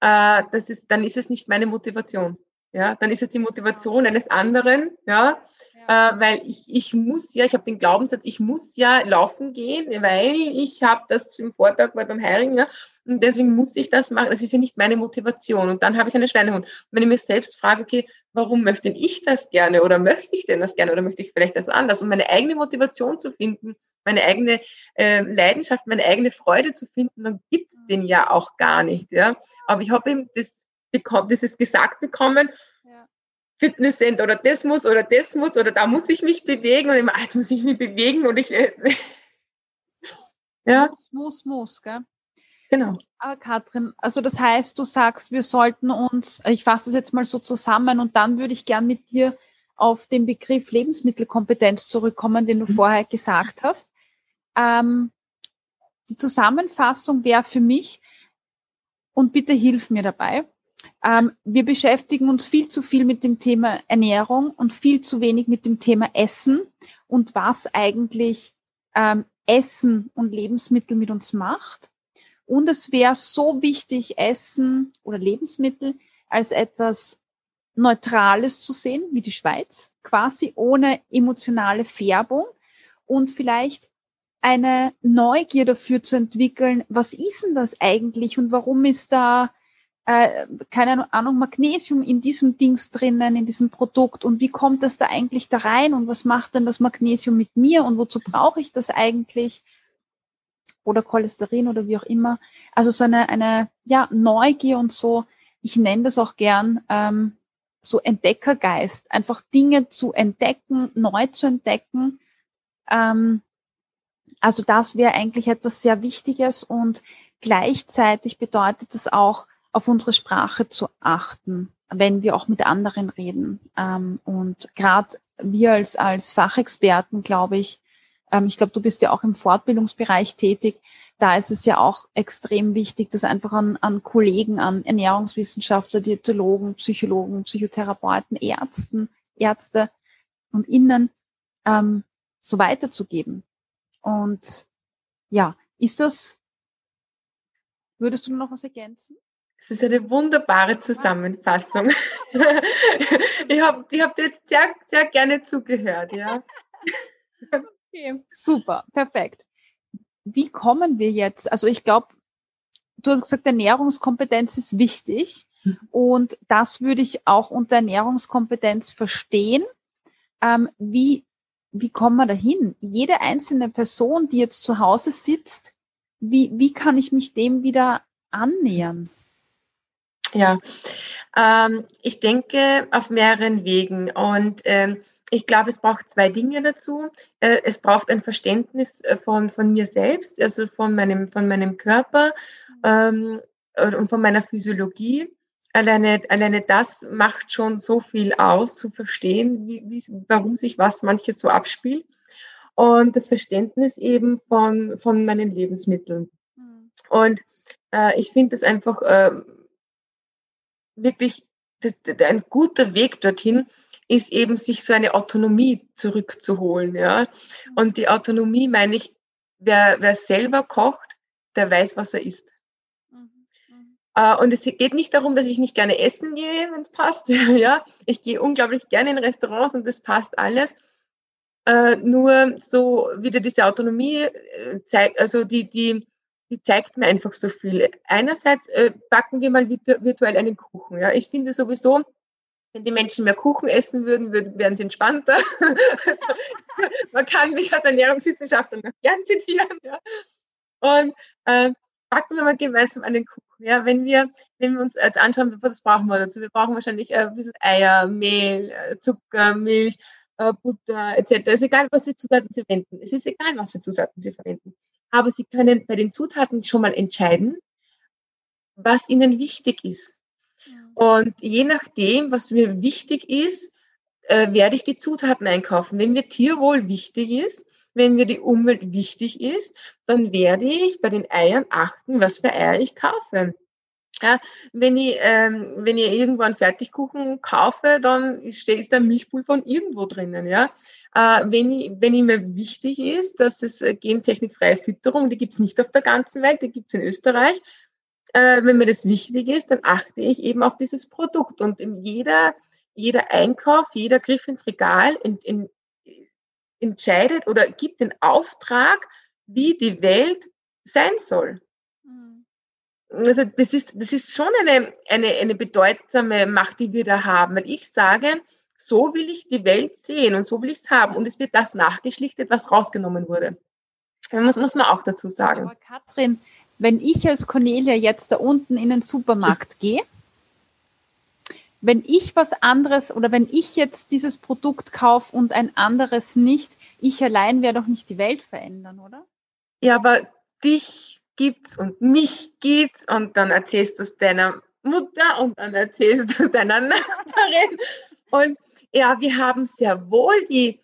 äh, das ist, dann ist es nicht meine Motivation. Ja, dann ist es die Motivation eines anderen, ja, ja. Äh, weil ich, ich muss ja, ich habe den Glaubenssatz, ich muss ja laufen gehen, weil ich habe das im Vortrag bei beim Heiring, ja, und deswegen muss ich das machen. Das ist ja nicht meine Motivation. Und dann habe ich einen Schweinehund. wenn ich mir selbst frage, okay, warum möchte ich das gerne oder möchte ich denn das gerne oder möchte ich vielleicht das anders? Und meine eigene Motivation zu finden, meine eigene äh, Leidenschaft, meine eigene Freude zu finden, dann gibt es den ja auch gar nicht. Ja? Aber ich habe eben das, bekommen, das ist gesagt bekommen, ja. Fitnesscenter oder das muss oder das muss oder da muss ich mich bewegen und immer, ah, jetzt muss ich mich bewegen und ich äh, (laughs) ja. Muss, muss, muss, gell? Genau. Aber Katrin, also das heißt, du sagst, wir sollten uns, ich fasse das jetzt mal so zusammen und dann würde ich gern mit dir auf den Begriff Lebensmittelkompetenz zurückkommen, den du mhm. vorher gesagt hast. Ähm, die Zusammenfassung wäre für mich, und bitte hilf mir dabei, ähm, wir beschäftigen uns viel zu viel mit dem Thema Ernährung und viel zu wenig mit dem Thema Essen und was eigentlich ähm, Essen und Lebensmittel mit uns macht. Und es wäre so wichtig, Essen oder Lebensmittel als etwas Neutrales zu sehen, wie die Schweiz, quasi ohne emotionale Färbung und vielleicht eine Neugier dafür zu entwickeln, was ist denn das eigentlich und warum ist da, äh, keine Ahnung, Magnesium in diesem Dings drinnen, in diesem Produkt und wie kommt das da eigentlich da rein und was macht denn das Magnesium mit mir und wozu brauche ich das eigentlich? Oder Cholesterin oder wie auch immer. Also so eine, eine ja, Neugier und so, ich nenne das auch gern ähm, so Entdeckergeist, einfach Dinge zu entdecken, neu zu entdecken. Ähm, also das wäre eigentlich etwas sehr Wichtiges und gleichzeitig bedeutet es auch, auf unsere Sprache zu achten, wenn wir auch mit anderen reden. Ähm, und gerade wir als, als Fachexperten, glaube ich, ähm, ich glaube, du bist ja auch im Fortbildungsbereich tätig, da ist es ja auch extrem wichtig, dass einfach an, an Kollegen, an Ernährungswissenschaftler, Diätologen, Psychologen, Psychotherapeuten, Ärzten, Ärzte und Innen ähm, so weiterzugeben. Und ja, ist das, würdest du noch was ergänzen? Das ist eine wunderbare Zusammenfassung. (laughs) ich habe ich hab dir jetzt sehr, sehr gerne zugehört, ja. (laughs) Okay, super, perfekt wie kommen wir jetzt? Also ich glaube, du hast gesagt, Ernährungskompetenz ist wichtig. Mhm. Und das würde ich auch unter Ernährungskompetenz verstehen. Ähm, wie, wie kommen wir dahin? Jede einzelne Person, die jetzt zu Hause sitzt, wie, wie kann ich mich dem wieder annähern? Ja, ähm, ich denke auf mehreren Wegen. Und ähm, ich glaube, es braucht zwei Dinge dazu. Äh, es braucht ein Verständnis äh, von, von mir selbst, also von meinem, von meinem Körper ähm, und von meiner Physiologie. Alleine, alleine das macht schon so viel aus, zu verstehen, wie, wie, warum sich was manches so abspielt. Und das Verständnis eben von, von meinen Lebensmitteln. Mhm. Und äh, ich finde es einfach äh, wirklich das, das, ein guter Weg dorthin, ist eben, sich so eine Autonomie zurückzuholen. Ja? Und die Autonomie meine ich, wer, wer selber kocht, der weiß, was er isst. Mhm. Uh, und es geht nicht darum, dass ich nicht gerne essen gehe, wenn es passt. (laughs) ja, ich gehe unglaublich gerne in Restaurants und das passt alles. Uh, nur so wieder diese Autonomie äh, zeigt, also die, die, die zeigt mir einfach so viel. Einerseits äh, backen wir mal virtuell einen Kuchen. Ja, ich finde sowieso, wenn die Menschen mehr Kuchen essen würden, wären sie entspannter. (laughs) also, man kann mich als Ernährungswissenschaftler noch gern zitieren. Ja. Und äh, packen wir mal gemeinsam einen Kuchen. Ja, wenn wir, wenn wir uns jetzt anschauen, was brauchen wir dazu? Wir brauchen wahrscheinlich äh, ein bisschen Eier, Mehl, äh, Zucker, Milch, äh, Butter etc. Es ist egal, was für Zutaten Sie verwenden. Es ist egal, was für Zutaten Sie verwenden. Aber Sie können bei den Zutaten schon mal entscheiden, was Ihnen wichtig ist. Und je nachdem, was mir wichtig ist, äh, werde ich die Zutaten einkaufen. Wenn mir Tierwohl wichtig ist, wenn mir die Umwelt wichtig ist, dann werde ich bei den Eiern achten, was für Eier ich kaufe. Ja, wenn ich, ähm, wenn ich irgendwann Fertigkuchen kaufe, dann ist, ist da Milchpulver von irgendwo drinnen. Ja? Äh, wenn, ich, wenn ich mir wichtig ist, dass es äh, gentechnikfreie Fütterung, die gibt es nicht auf der ganzen Welt, die gibt es in Österreich, äh, wenn mir das wichtig ist, dann achte ich eben auf dieses Produkt. Und jeder, jeder Einkauf, jeder Griff ins Regal in, in, entscheidet oder gibt den Auftrag, wie die Welt sein soll. Mhm. Also das ist, das ist schon eine, eine, eine bedeutsame Macht, die wir da haben. Weil ich sage, so will ich die Welt sehen und so will ich es haben. Und es wird das nachgeschlichtet, was rausgenommen wurde. Das muss, man auch dazu sagen. Aber Katrin, wenn ich als Cornelia jetzt da unten in den Supermarkt (laughs) gehe, wenn ich was anderes oder wenn ich jetzt dieses Produkt kaufe und ein anderes nicht, ich allein werde doch nicht die Welt verändern, oder? Ja, aber dich gibt's und mich gibt's und dann erzählst du es deiner Mutter und dann erzählst du es deiner (laughs) Nachbarin. Und ja, wir haben sehr wohl die,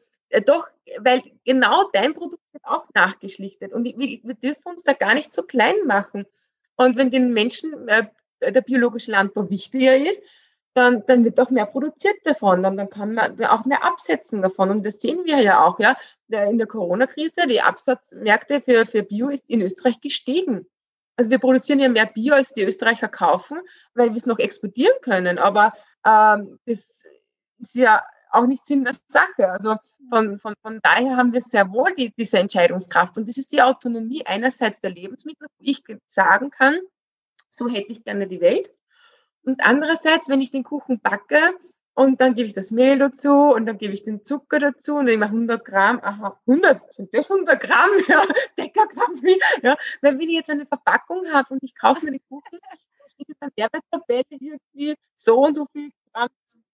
doch, weil genau dein Produkt wird auch nachgeschlichtet. Und wir, wir dürfen uns da gar nicht so klein machen. Und wenn den Menschen äh, der biologische Landbau wichtiger ist, dann, dann wird auch mehr produziert davon, dann, dann kann man auch mehr absetzen davon. Und das sehen wir ja auch, ja. In der Corona-Krise, die Absatzmärkte für, für Bio ist in Österreich gestiegen. Also wir produzieren ja mehr Bio, als die Österreicher kaufen, weil wir es noch exportieren können. Aber ähm, das ist ja auch nicht Sinn der Sache. Also von, von, von daher haben wir sehr wohl die, diese Entscheidungskraft. Und das ist die Autonomie einerseits der Lebensmittel, wo ich sagen kann, so hätte ich gerne die Welt. Und andererseits, wenn ich den Kuchen backe und dann gebe ich das Mehl dazu und dann gebe ich den Zucker dazu und ich mache 100 Gramm, aha, 100, sind das 100 Gramm? (laughs) Ja, Deckergramm, ja. Weil wenn ich jetzt eine Verpackung habe und ich kaufe mir den Kuchen, steht dann Nährwerttabelle irgendwie so und so viel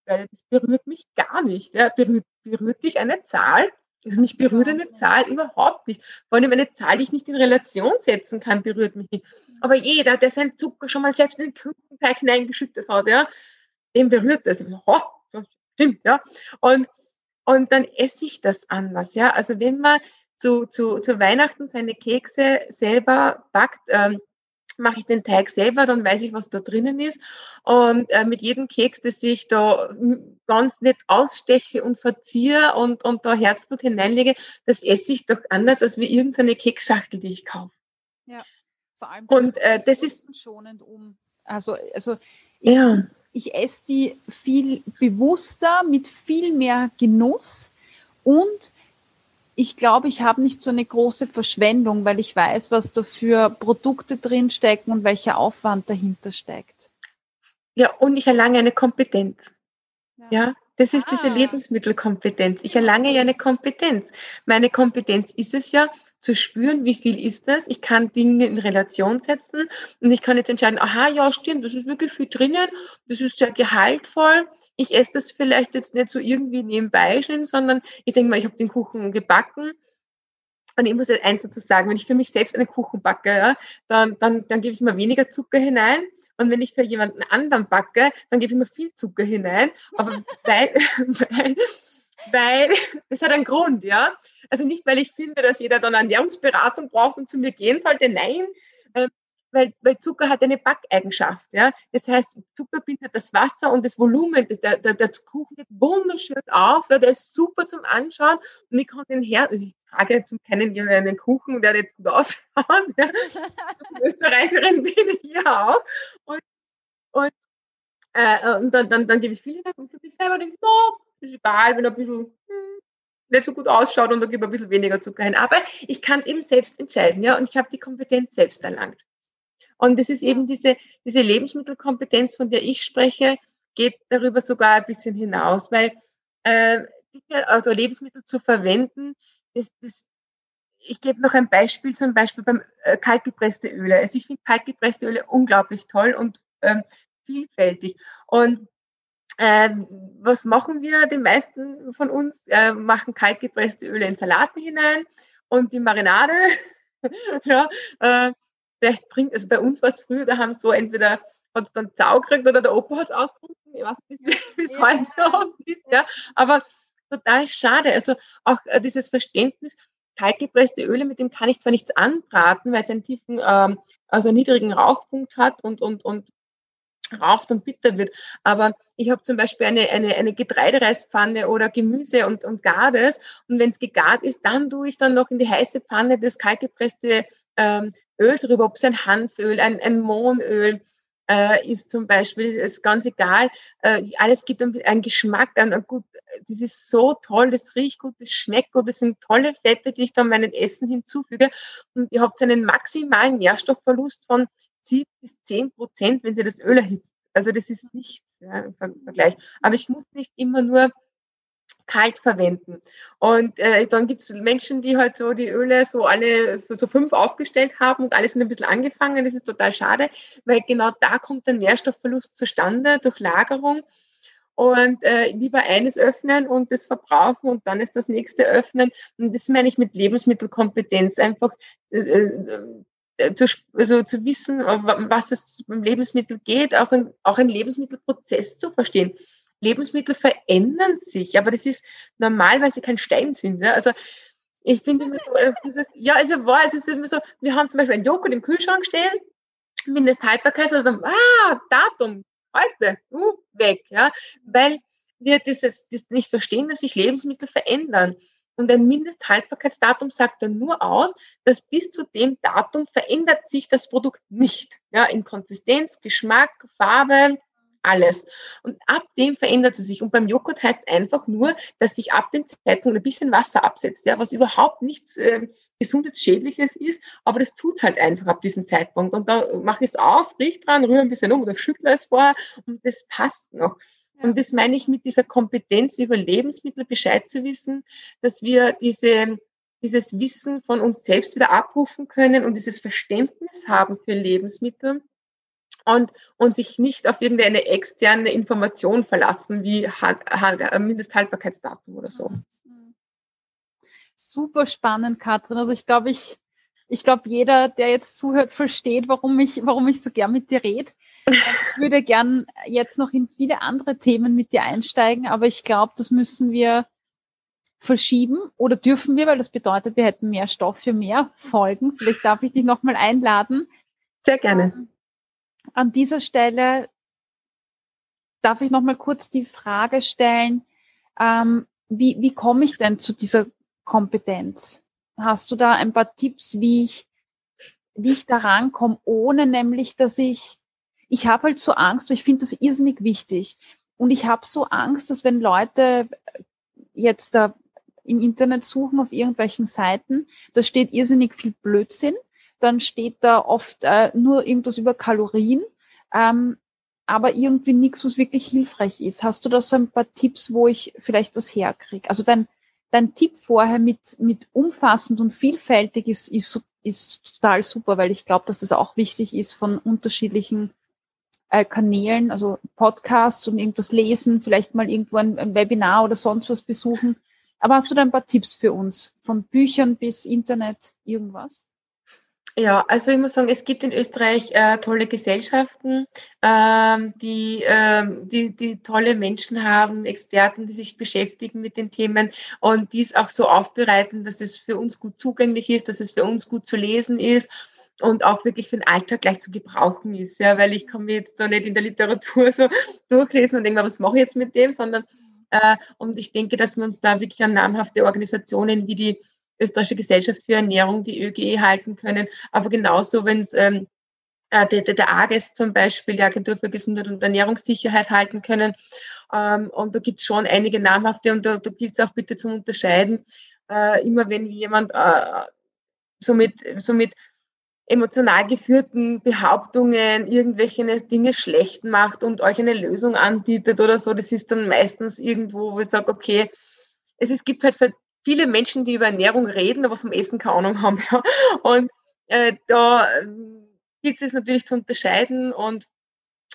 Zucker. Das berührt mich gar nicht. Ja. Berührt, berührt dich eine Zahl? Also mich berührt eine Zahl überhaupt nicht. Vor allem eine Zahl, die ich nicht in Relation setzen kann, berührt mich nicht. Aber jeder, der seinen Zucker schon mal selbst in den Kuchenteig hineingeschüttet hat, ja, den berührt das. Oh, stimmt, ja. Und, und dann esse ich das anders, ja. Also wenn man zu, zu, zu Weihnachten seine Kekse selber backt, ähm, mache ich den Teig selber, dann weiß ich, was da drinnen ist. Und äh, mit jedem Keks, das ich da ganz nett aussteche und verziehe und, und da Herzblut hineinlege, das esse ich doch anders als wie irgendeine Keksschachtel, die ich kaufe. Ja, vor allem und äh, das ist schonend um. Also, also ich, ja. ich esse die viel bewusster, mit viel mehr Genuss und ich glaube, ich habe nicht so eine große Verschwendung, weil ich weiß, was da für Produkte drinstecken und welcher Aufwand dahinter steckt. Ja, und ich erlange eine Kompetenz. Ja, ja das ist ah. diese Lebensmittelkompetenz. Ich erlange ja eine Kompetenz. Meine Kompetenz ist es ja, zu spüren, wie viel ist das. Ich kann Dinge in Relation setzen und ich kann jetzt entscheiden, aha, ja, stimmt, das ist wirklich viel drinnen, das ist sehr gehaltvoll. Ich esse das vielleicht jetzt nicht so irgendwie nebenbei schön, sondern ich denke mal, ich habe den Kuchen gebacken. Und ich muss jetzt eins dazu sagen, wenn ich für mich selbst einen Kuchen backe, ja, dann, dann, dann gebe ich mir weniger Zucker hinein. Und wenn ich für jemanden anderen backe, dann gebe ich mir viel Zucker hinein. Aber (laughs) weil, (laughs) weil weil (laughs) das hat einen Grund, ja. Also nicht, weil ich finde, dass jeder dann Ernährungsberatung braucht und zu mir gehen sollte, nein, äh, weil, weil Zucker hat eine Backeigenschaft, ja. Das heißt, Zucker bindet das Wasser und das Volumen, das, der, der, der Kuchen geht wunderschön auf, ja, der ist super zum Anschauen und ich kann den her, also ich trage zum kennen einen Kuchen, der nicht gut ausschaut, (laughs) ja. Österreicherin bin ich ja auch und, und äh, und dann, dann, dann gebe ich viele und für mich selber denke ich, oh, ist egal, wenn er ein bisschen hm, nicht so gut ausschaut und da gebe ich ein bisschen weniger Zucker hin. Aber ich kann es eben selbst entscheiden, ja, und ich habe die Kompetenz selbst erlangt. Und das ist eben diese, diese Lebensmittelkompetenz, von der ich spreche, geht darüber sogar ein bisschen hinaus, weil äh, also Lebensmittel zu verwenden, das, das, ich gebe noch ein Beispiel, zum Beispiel beim äh, kaltgepresste Öle. Also ich finde kaltgepresste Öle unglaublich toll und ähm, vielfältig. Und ähm, was machen wir? Die meisten von uns äh, machen kaltgepresste Öle in Salaten hinein und die Marinade, (laughs) ja, äh, vielleicht bringt, also bei uns war es früher, da haben so entweder hat es dann Zau gekriegt oder der Opa hat es ausgetrunken, ich weiß nicht, (laughs) wie es ja. heute ist, ja, aber total schade. Also auch äh, dieses Verständnis, kaltgepresste Öle, mit dem kann ich zwar nichts anbraten, weil es einen tiefen, ähm, also niedrigen Rauchpunkt hat und, und, und raucht und bitter wird. Aber ich habe zum Beispiel eine, eine, eine Getreidereispfanne oder Gemüse und, und gar das. Und wenn es gegart ist, dann tue ich dann noch in die heiße Pfanne das kaltgepresste ähm, Öl drüber, ob es ein Hanföl, ein, ein Mohnöl äh, ist zum Beispiel, ist ganz egal. Äh, alles gibt einen, Geschmack, gut, das ist so toll, das riecht gut, das schmeckt gut, das sind tolle Fette, die ich dann meinem Essen hinzufüge. Und ihr habt einen maximalen Nährstoffverlust von 7 bis 10 Prozent, wenn sie das Öl erhitzt. Also das ist nichts ja, im Vergleich. Aber ich muss nicht immer nur kalt verwenden. Und äh, dann gibt es Menschen, die halt so die Öle so alle so fünf aufgestellt haben und alles sind ein bisschen angefangen. Das ist total schade, weil genau da kommt der Nährstoffverlust zustande durch Lagerung. Und äh, lieber eines öffnen und das verbrauchen und dann ist das nächste öffnen. Und das meine ich mit Lebensmittelkompetenz. Einfach äh äh, zu, also zu wissen, äh, was es beim Lebensmittel geht, auch ein, auch Lebensmittelprozess zu verstehen. Lebensmittel verändern sich, aber das ist normal, weil sie kein Stein sind. Ja? Also ich finde immer so, äh, dieses, ja, also war, es ist immer so, wir haben zum Beispiel einen Joghurt im Kühlschrank stehen, Mindesthaltbarkeit, also dann, ah, Datum, heute, uh, weg, ja, weil wir dieses, das nicht verstehen, dass sich Lebensmittel verändern. Und ein Mindesthaltbarkeitsdatum sagt dann nur aus, dass bis zu dem Datum verändert sich das Produkt nicht. Ja, in Konsistenz, Geschmack, Farbe, alles. Und ab dem verändert sie sich. Und beim Joghurt heißt es einfach nur, dass sich ab dem Zeitpunkt ein bisschen Wasser absetzt, ja, was überhaupt nichts äh, Gesundheitsschädliches ist, aber das tut es halt einfach ab diesem Zeitpunkt. Und da mache ich es auf, riech dran, rühre ein bisschen um oder schüttle es vorher und das passt noch. Und das meine ich mit dieser Kompetenz über Lebensmittel Bescheid zu wissen, dass wir diese, dieses Wissen von uns selbst wieder abrufen können und dieses Verständnis haben für Lebensmittel und, und sich nicht auf irgendeine externe Information verlassen, wie Mindesthaltbarkeitsdatum oder so. Super spannend, Katrin. Also ich glaube, ich, ich glaube, jeder, der jetzt zuhört, versteht, warum ich, warum ich so gern mit dir rede. Ich würde gern jetzt noch in viele andere Themen mit dir einsteigen, aber ich glaube, das müssen wir verschieben oder dürfen wir, weil das bedeutet, wir hätten mehr Stoff für mehr Folgen. Vielleicht darf ich dich nochmal einladen. Sehr gerne. Ähm, an dieser Stelle darf ich nochmal kurz die Frage stellen, ähm, wie, wie komme ich denn zu dieser Kompetenz? Hast du da ein paar Tipps, wie ich, wie ich da rankomme, ohne nämlich, dass ich ich habe halt so Angst, ich finde das irrsinnig wichtig. Und ich habe so Angst, dass wenn Leute jetzt da im Internet suchen auf irgendwelchen Seiten, da steht irrsinnig viel Blödsinn, dann steht da oft äh, nur irgendwas über Kalorien, ähm, aber irgendwie nichts, was wirklich hilfreich ist. Hast du da so ein paar Tipps, wo ich vielleicht was herkriege? Also dein, dein Tipp vorher mit, mit umfassend und vielfältig ist, ist, ist total super, weil ich glaube, dass das auch wichtig ist von unterschiedlichen äh, Kanälen, also Podcasts und irgendwas lesen, vielleicht mal irgendwo ein, ein Webinar oder sonst was besuchen. Aber hast du da ein paar Tipps für uns? Von Büchern bis Internet, irgendwas? Ja, also ich muss sagen, es gibt in Österreich äh, tolle Gesellschaften, ähm, die, ähm, die, die tolle Menschen haben, Experten, die sich beschäftigen mit den Themen und dies auch so aufbereiten, dass es für uns gut zugänglich ist, dass es für uns gut zu lesen ist und auch wirklich für den Alltag gleich zu gebrauchen ist. Ja, weil ich kann mir jetzt da nicht in der Literatur (laughs) so durchlesen und denken, was mache ich jetzt mit dem, sondern äh, und ich denke, dass wir uns da wirklich an namhafte Organisationen wie die Österreichische Gesellschaft für Ernährung, die ÖGE, halten können. Aber genauso, wenn es ähm, äh, der, der AGES zum Beispiel, die Agentur für Gesundheit und Ernährungssicherheit, halten können. Ähm, und da gibt es schon einige namhafte und da, da gilt es auch bitte zum Unterscheiden. Äh, immer wenn jemand äh, so mit, so mit emotional geführten Behauptungen irgendwelche Dinge schlecht macht und euch eine Lösung anbietet oder so, das ist dann meistens irgendwo, wo ich sage, okay, es, es gibt halt viele Menschen, die über Ernährung reden, aber vom Essen keine Ahnung haben. Ja. Und äh, da äh, gilt es natürlich zu unterscheiden. Und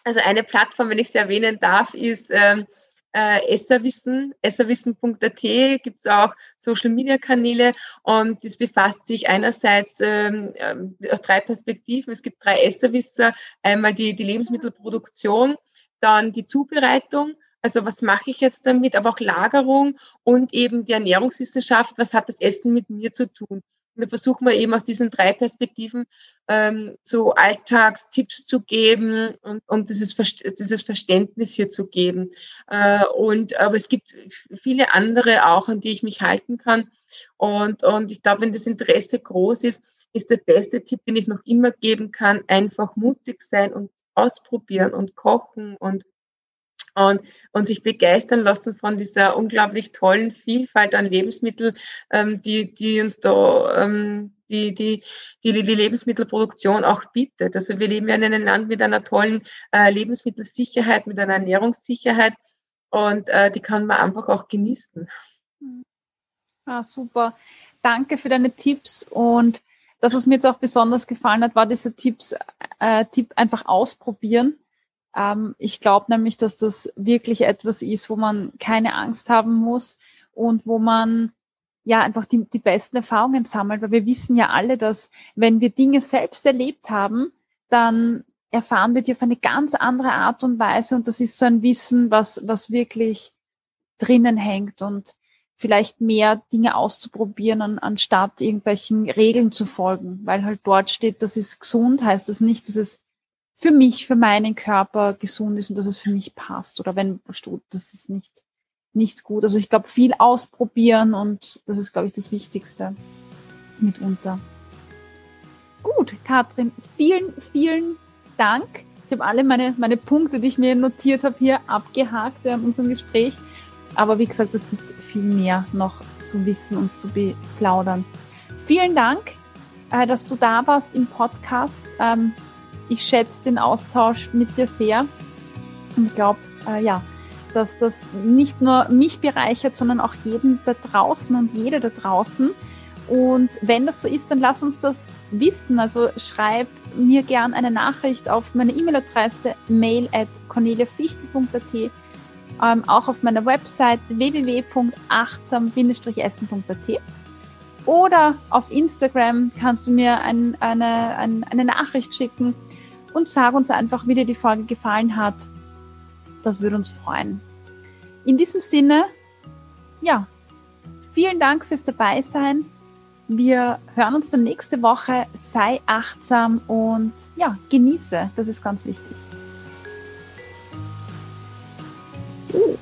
also eine Plattform, wenn ich sie erwähnen darf, ist ähm, äh, Esserwissen, esserwissen.at gibt es auch Social-Media-Kanäle und das befasst sich einerseits ähm, ähm, aus drei Perspektiven. Es gibt drei Esserwisser, einmal die, die Lebensmittelproduktion, dann die Zubereitung, also was mache ich jetzt damit, aber auch Lagerung und eben die Ernährungswissenschaft, was hat das Essen mit mir zu tun. Und da versuchen wir eben aus diesen drei Perspektiven ähm, so Alltagstipps zu geben und, und dieses, dieses Verständnis hier zu geben. Äh, und, aber es gibt viele andere auch, an die ich mich halten kann. Und, und ich glaube, wenn das Interesse groß ist, ist der beste Tipp, den ich noch immer geben kann, einfach mutig sein und ausprobieren und kochen und und, und sich begeistern lassen von dieser unglaublich tollen Vielfalt an Lebensmitteln, ähm, die, die uns da, ähm, die, die, die, die Lebensmittelproduktion auch bietet. Also wir leben ja in einem Land mit einer tollen äh, Lebensmittelsicherheit, mit einer Ernährungssicherheit und äh, die kann man einfach auch genießen. Ah, super. Danke für deine Tipps und das, was mir jetzt auch besonders gefallen hat, war dieser Tipps, äh, Tipp einfach ausprobieren ähm, ich glaube nämlich, dass das wirklich etwas ist, wo man keine Angst haben muss und wo man ja einfach die, die besten Erfahrungen sammelt, weil wir wissen ja alle, dass wenn wir Dinge selbst erlebt haben, dann erfahren wir die auf eine ganz andere Art und Weise und das ist so ein Wissen, was, was wirklich drinnen hängt und vielleicht mehr Dinge auszuprobieren, an, anstatt irgendwelchen Regeln zu folgen, weil halt dort steht, das ist gesund, heißt das nicht, dass es für mich, für meinen Körper gesund ist und dass es für mich passt. Oder wenn das ist nicht, nicht gut. Also ich glaube, viel ausprobieren und das ist, glaube ich, das Wichtigste mitunter. Gut, Katrin, vielen, vielen Dank. Ich habe alle meine, meine Punkte, die ich mir notiert habe, hier abgehakt während unserem Gespräch. Aber wie gesagt, es gibt viel mehr noch zu wissen und zu beplaudern. Vielen Dank, äh, dass du da warst im Podcast. Ich schätze den Austausch mit dir sehr. Und ich glaube, äh, ja, dass das nicht nur mich bereichert, sondern auch jeden da draußen und jede da draußen. Und wenn das so ist, dann lass uns das wissen. Also schreib mir gern eine Nachricht auf meine E-Mail-Adresse mail at corneliafichtel.at, ähm, auch auf meiner Website www.achtsam-essen.at oder auf Instagram kannst du mir ein, eine, ein, eine Nachricht schicken und sag uns einfach, wie dir die Folge gefallen hat. Das würde uns freuen. In diesem Sinne, ja, vielen Dank fürs Dabeisein. Wir hören uns dann nächste Woche. Sei achtsam und ja, genieße. Das ist ganz wichtig. Oh.